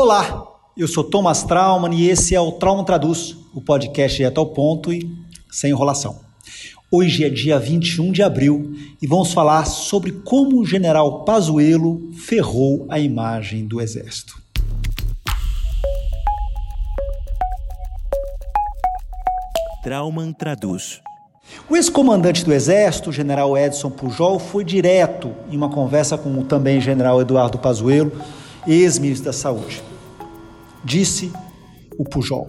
Olá, eu sou Thomas Trauman e esse é o Trauma Traduz, o podcast direto ao ponto e sem enrolação. Hoje é dia 21 de abril e vamos falar sobre como o general Pazuello ferrou a imagem do exército. Trauman traduz. O ex-comandante do Exército, o general Edson Pujol, foi direto em uma conversa com o também general Eduardo Pazuello, ex-ministro da Saúde. Disse o Pujol.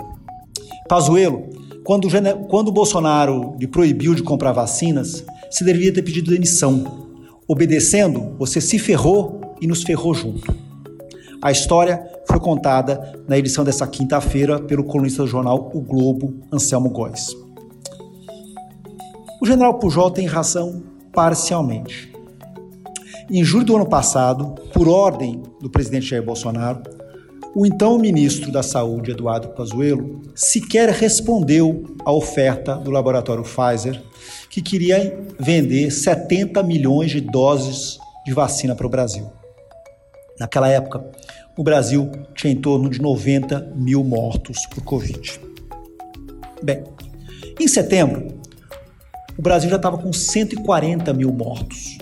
Pazuello, quando, quando Bolsonaro lhe proibiu de comprar vacinas, se deveria ter pedido demissão. Obedecendo, você se ferrou e nos ferrou junto. A história foi contada na edição dessa quinta-feira pelo colunista do jornal O Globo, Anselmo Góes. O general Pujol tem razão parcialmente. Em julho do ano passado, por ordem do presidente Jair Bolsonaro, o então ministro da Saúde, Eduardo Pazuello, sequer respondeu à oferta do laboratório Pfizer, que queria vender 70 milhões de doses de vacina para o Brasil. Naquela época, o Brasil tinha em torno de 90 mil mortos por Covid. Bem, em setembro, o Brasil já estava com 140 mil mortos.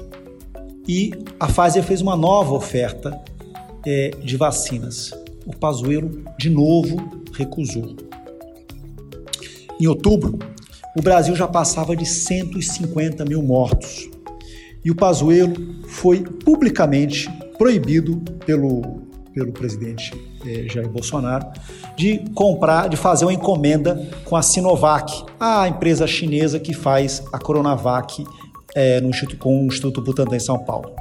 E a Pfizer fez uma nova oferta é, de vacinas. O Pazuello, de novo, recusou. Em outubro, o Brasil já passava de 150 mil mortos. E o Pazuello foi publicamente proibido pelo pelo presidente eh, Jair Bolsonaro, de comprar, de fazer uma encomenda com a Sinovac, a empresa chinesa que faz a Coronavac eh, no Instituto, com o Instituto Butantan em São Paulo.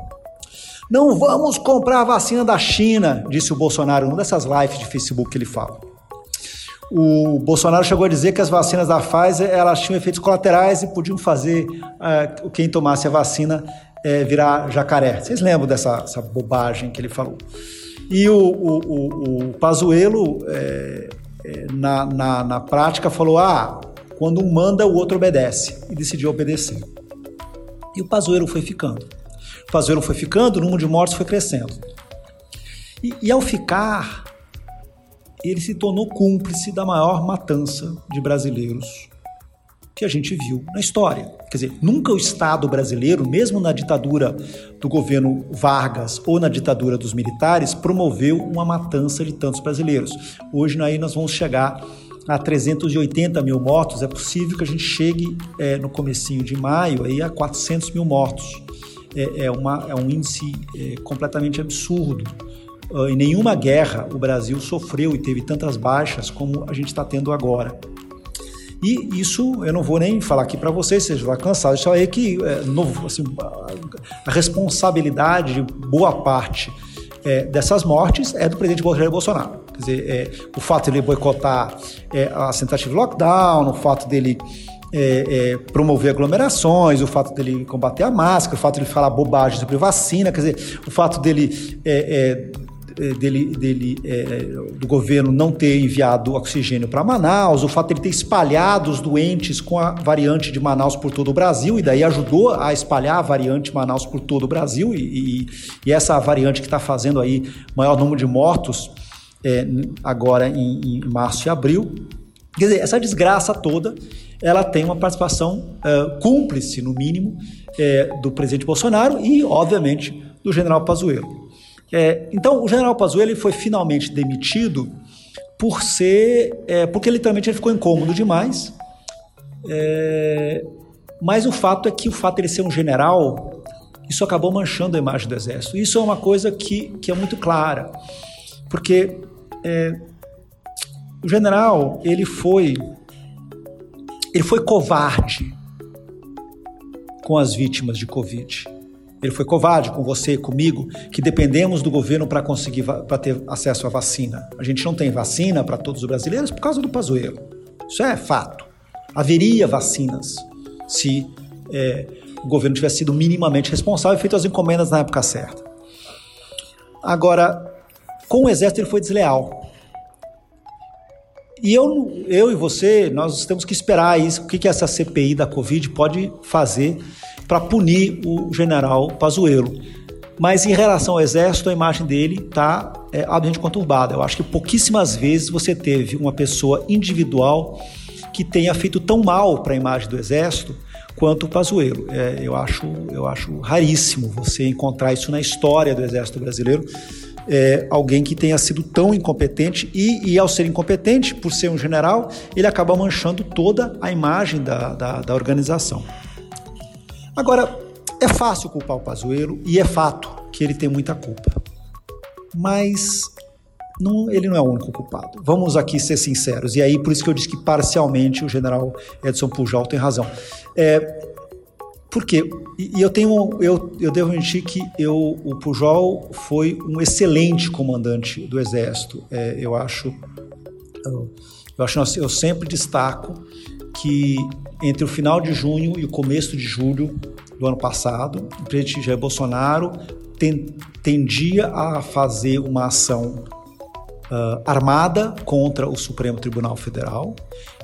Não vamos comprar a vacina da China, disse o Bolsonaro numa dessas lives de Facebook que ele fala. O Bolsonaro chegou a dizer que as vacinas da Pfizer elas tinham efeitos colaterais e podiam fazer uh, quem tomasse a vacina uh, virar jacaré. Vocês lembram dessa bobagem que ele falou? E o, o, o, o Pazuello, é, é, na, na, na prática, falou: ah, quando um manda, o outro obedece. E decidiu obedecer. E o Pazuello foi ficando. O Pazuello foi ficando, o número de mortos foi crescendo. E, e ao ficar, ele se tornou cúmplice da maior matança de brasileiros que a gente viu na história. Quer dizer, nunca o Estado brasileiro, mesmo na ditadura do governo Vargas ou na ditadura dos militares, promoveu uma matança de tantos brasileiros. Hoje aí nós vamos chegar a 380 mil mortos. É possível que a gente chegue é, no comecinho de maio aí a 400 mil mortos. É, é, uma, é um índice é, completamente absurdo. Uh, em nenhuma guerra o Brasil sofreu e teve tantas baixas como a gente está tendo agora. E isso eu não vou nem falar aqui para vocês, vocês vão cansar de saber que é, novo, assim, a responsabilidade de boa parte é, dessas mortes é do presidente Bolsonaro. Quer dizer, é, o fato de ele boicotar é, a tentativa de lockdown, o fato dele é, é, promover aglomerações, o fato dele combater a máscara, o fato dele falar bobagem sobre vacina, quer dizer, o fato dele é, é dele, dele é, do governo não ter enviado oxigênio para Manaus, o fato de ele ter espalhado os doentes com a variante de Manaus por todo o Brasil, e daí ajudou a espalhar a variante Manaus por todo o Brasil, e, e, e essa variante que está fazendo aí maior número de mortos é, agora em, em, março e abril. Quer dizer, essa desgraça toda, ela tem uma participação é, cúmplice, no mínimo, do presidente Bolsonaro e, obviamente, do general Pazuello. É, então, o general Pazuello foi finalmente demitido por ser, é, porque literalmente ele ficou incômodo demais. É, mas o fato é que o fato de ele ser um general, isso acabou manchando a imagem do exército. Isso é uma coisa que, que é muito clara, porque é, o general ele foi ele foi covarde com as vítimas de Covid. Ele foi covarde com você, comigo, que dependemos do governo para conseguir para ter acesso à vacina. A gente não tem vacina para todos os brasileiros por causa do Pazuello. Isso é fato. Haveria vacinas se é, o governo tivesse sido minimamente responsável e feito as encomendas na época certa. Agora, com o exército ele foi desleal. E eu, eu e você, nós temos que esperar isso, o que, que essa CPI da Covid pode fazer para punir o general Pazuello. Mas em relação ao exército, a imagem dele está é, absolutamente conturbada. Eu acho que pouquíssimas vezes você teve uma pessoa individual que tenha feito tão mal para a imagem do exército quanto o Pazuello. É, eu, acho, eu acho raríssimo você encontrar isso na história do exército brasileiro. É, alguém que tenha sido tão incompetente e, e, ao ser incompetente, por ser um general, ele acaba manchando toda a imagem da, da, da organização. Agora, é fácil culpar o Pazuello e é fato que ele tem muita culpa. Mas não, ele não é o único culpado. Vamos aqui ser sinceros. E aí, por isso que eu disse que parcialmente o general Edson Pujol tem razão. É, por quê? E, eu tenho, eu, eu devo admitir que eu, o Pujol foi um excelente comandante do Exército. É, eu acho, eu, eu acho, eu sempre destaco que entre o final de junho e o começo de julho do ano passado, o presidente Jair Bolsonaro tendia a fazer uma ação uh, armada contra o Supremo Tribunal Federal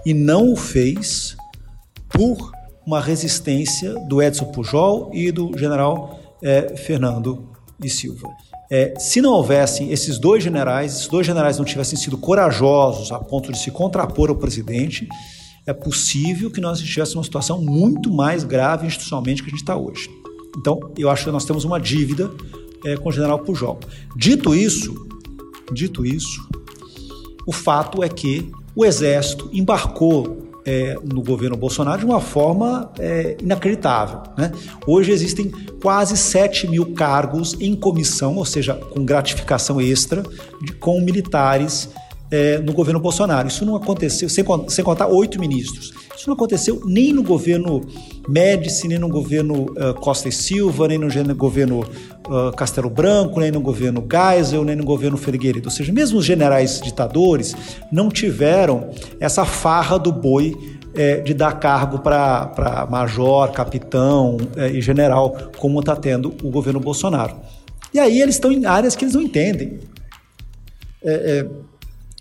e não o fez por uma resistência do Edson Pujol e do general eh, Fernando e Silva. É, se não houvessem esses dois generais, esses dois generais não tivessem sido corajosos a ponto de se contrapor ao presidente, é possível que nós estivéssemos numa situação muito mais grave institucionalmente que a gente está hoje. Então, eu acho que nós temos uma dívida é, com o general Pujol. Dito isso, dito isso, o fato é que o Exército embarcou é, no governo Bolsonaro de uma forma é, inacreditável. Né? Hoje existem quase 7 mil cargos em comissão, ou seja, com gratificação extra, de, com militares é, no governo Bolsonaro. Isso não aconteceu, sem, sem contar oito ministros. Isso não aconteceu nem no governo Médici, nem no governo uh, Costa e Silva, nem no governo uh, Castelo Branco, nem no governo Geisel, nem no governo Figueiredo. Ou seja, mesmo os generais ditadores não tiveram essa farra do boi é, de dar cargo para major, capitão é, e general, como está tendo o governo Bolsonaro. E aí eles estão em áreas que eles não entendem. É, é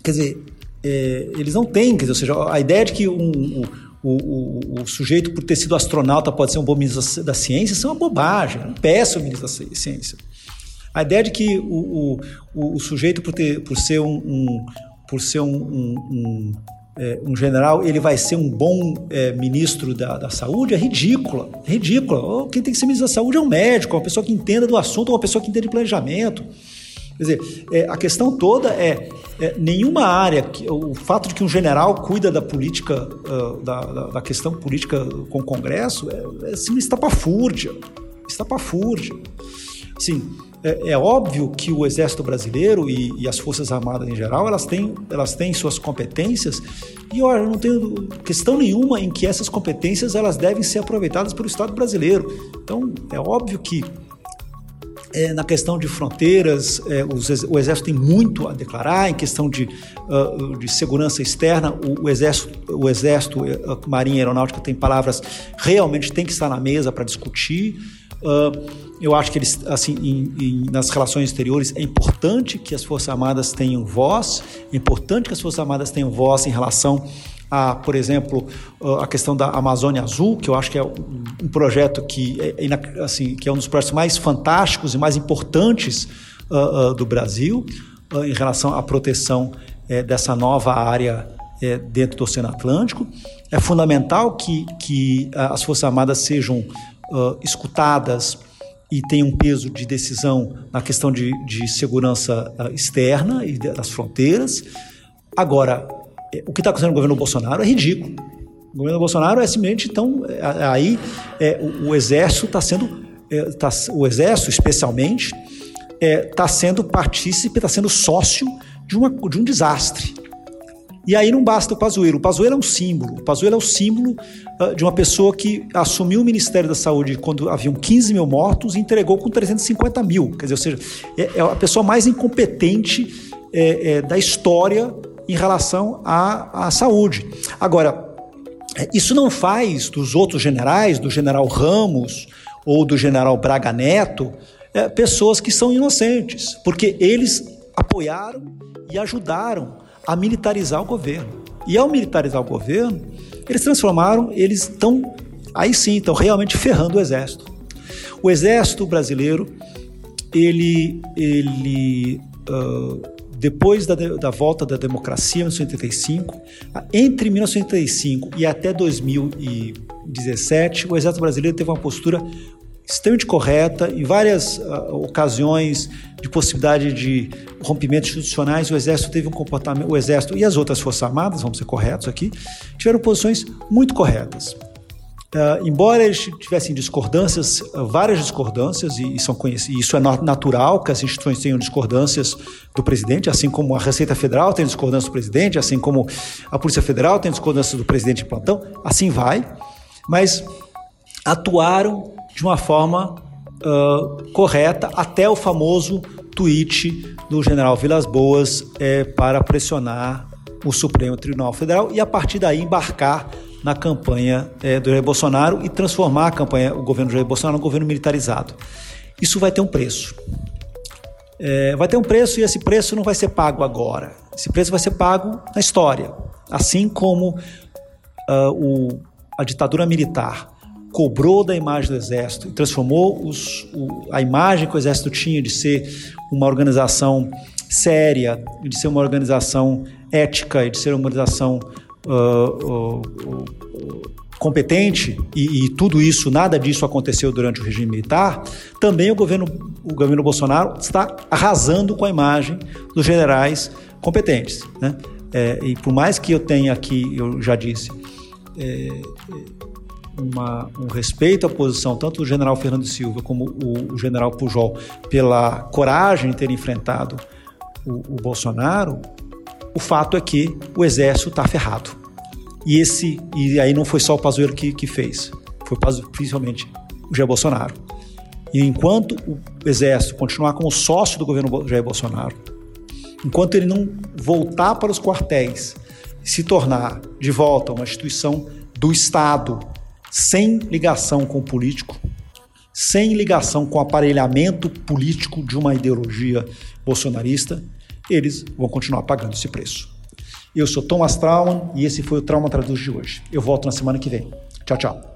Quer dizer, é, eles não têm, quer dizer, ou seja, a ideia de que um, o, o, o, sujeito, por ter sido astronauta, pode ser um bom ministro da ciência, isso é uma bobagem, um péssimo ministro da ciência. A ideia de que o, o, sujeito, por, ter, por ser um, um por ser um, um, é, um, general, ele vai ser um bom é, ministro da, da saúde, é ridícula. Ridícula. Quem tem que ser ministro da saúde é um médico, uma pessoa que entenda do assunto, uma pessoa que entende de planejamento. Quer dizer, é, a questão toda é, é, nenhuma área, que, o fato de que um general cuida da política, uh, da, da, da, questão política com o Congresso, é, é assim, estapafúrdia. Estapafúrdia. Assim, é, é, óbvio que o Exército Brasileiro e, e, as Forças Armadas em geral, elas têm, elas têm suas competências e olha, eu não tenho questão nenhuma em que essas competências elas devem ser aproveitadas pelo Estado brasileiro. Então, é óbvio que é, na questão de fronteiras, é, os, o Exército tem muito a declarar. Em questão de, uh, de segurança externa, o, o, Exército, o Exército, a Marinha Aeronáutica tem palavras realmente tem que estar na mesa para discutir. Uh, eu acho que eles, assim, em, em, nas relações exteriores é importante que as Forças Armadas tenham voz, é importante que as Forças Armadas tenham voz em relação a, por exemplo, a questão da Amazônia Azul, que eu acho que é um projeto que é, assim, que é um dos projetos mais fantásticos e mais importantes uh, uh, do Brasil uh, em relação à proteção eh, dessa nova área eh, dentro do Oceano Atlântico. É fundamental que, que as Forças Armadas sejam escutadas e tenham um peso de decisão na questão de, de segurança externa e das fronteiras. Agora, é, o que está acontecendo no governo Bolsonaro é ridículo. O governo Bolsonaro é simplesmente, então, é, aí é, o, o, exército está sendo, é, tá, o exército especialmente, está é, sendo partícipe, está sendo sócio de, uma, de um desastre. E aí não basta o Pazuello. O Pazuello é um símbolo. O Pazuello é o símbolo uh, de uma pessoa que assumiu o Ministério da Saúde quando haviam 15 mil mortos e entregou com 350 mil. Quer dizer, ou seja, é, é a pessoa mais incompetente é, é, da história em relação à, à saúde. Agora, isso não faz dos outros generais, do general Ramos ou do general Braga Neto, é, pessoas que são inocentes, porque eles apoiaram e ajudaram a militarizar o governo. E ao militarizar o governo, eles transformaram, eles estão, aí sim, estão realmente ferrando o exército. O exército brasileiro ele, ele uh, depois da, da, volta da democracia em 1985, entre 1985 e até 2017, o Exército Brasileiro teve uma postura extremamente correta, em várias uh, ocasiões de possibilidade de rompimentos institucionais, o Exército teve um comportamento, o Exército e as outras Forças Armadas, vamos ser corretos aqui, tiveram posições muito corretas. Uh, embora eles tivessem discordâncias, uh, várias discordâncias, e, e são e isso é natural que as instituições tenham discordâncias do presidente, assim como a Receita Federal tem discordância do presidente, assim como a Polícia Federal tem discordância do presidente em plantão, assim vai, mas atuaram de uma forma uh, correta. Até o famoso tweet do general Vilas Boas é, para pressionar o Supremo Tribunal Federal e a partir daí embarcar na campanha é, do Jair Bolsonaro e transformar a campanha, o governo do Jair Bolsonaro, num governo militarizado. Isso vai ter um preço. É, vai ter um preço e esse preço não vai ser pago agora. Esse preço vai ser pago na história. Assim como uh, o, a ditadura militar cobrou da imagem do Exército e transformou os, o, a imagem que o Exército tinha de ser uma organização séria, de ser uma organização ética e de ser uma organização uh, competente, e, e, tudo isso, nada disso aconteceu durante o regime militar, também o governo, o governo Bolsonaro está arrasando com a imagem dos generais competentes. Né? É, e por mais que eu tenha aqui, eu já disse, é, uma, um respeito à posição tanto do general Fernando Silva como o, o general Pujol pela coragem de ter enfrentado o, o Bolsonaro, o fato é que o exército está ferrado. E esse e aí não foi só o Pazuello que, que fez, foi principalmente o Jair Bolsonaro. E enquanto o exército continuar como sócio do governo Jair Bolsonaro, enquanto ele não voltar para os quartéis se tornar de volta uma instituição do Estado sem ligação com o político, sem ligação com o aparelhamento político de uma ideologia bolsonarista, eles vão continuar pagando esse preço. Eu sou Thomas Trauman e esse foi o Trauma Traduz de hoje. Eu volto na semana que vem. Tchau, tchau.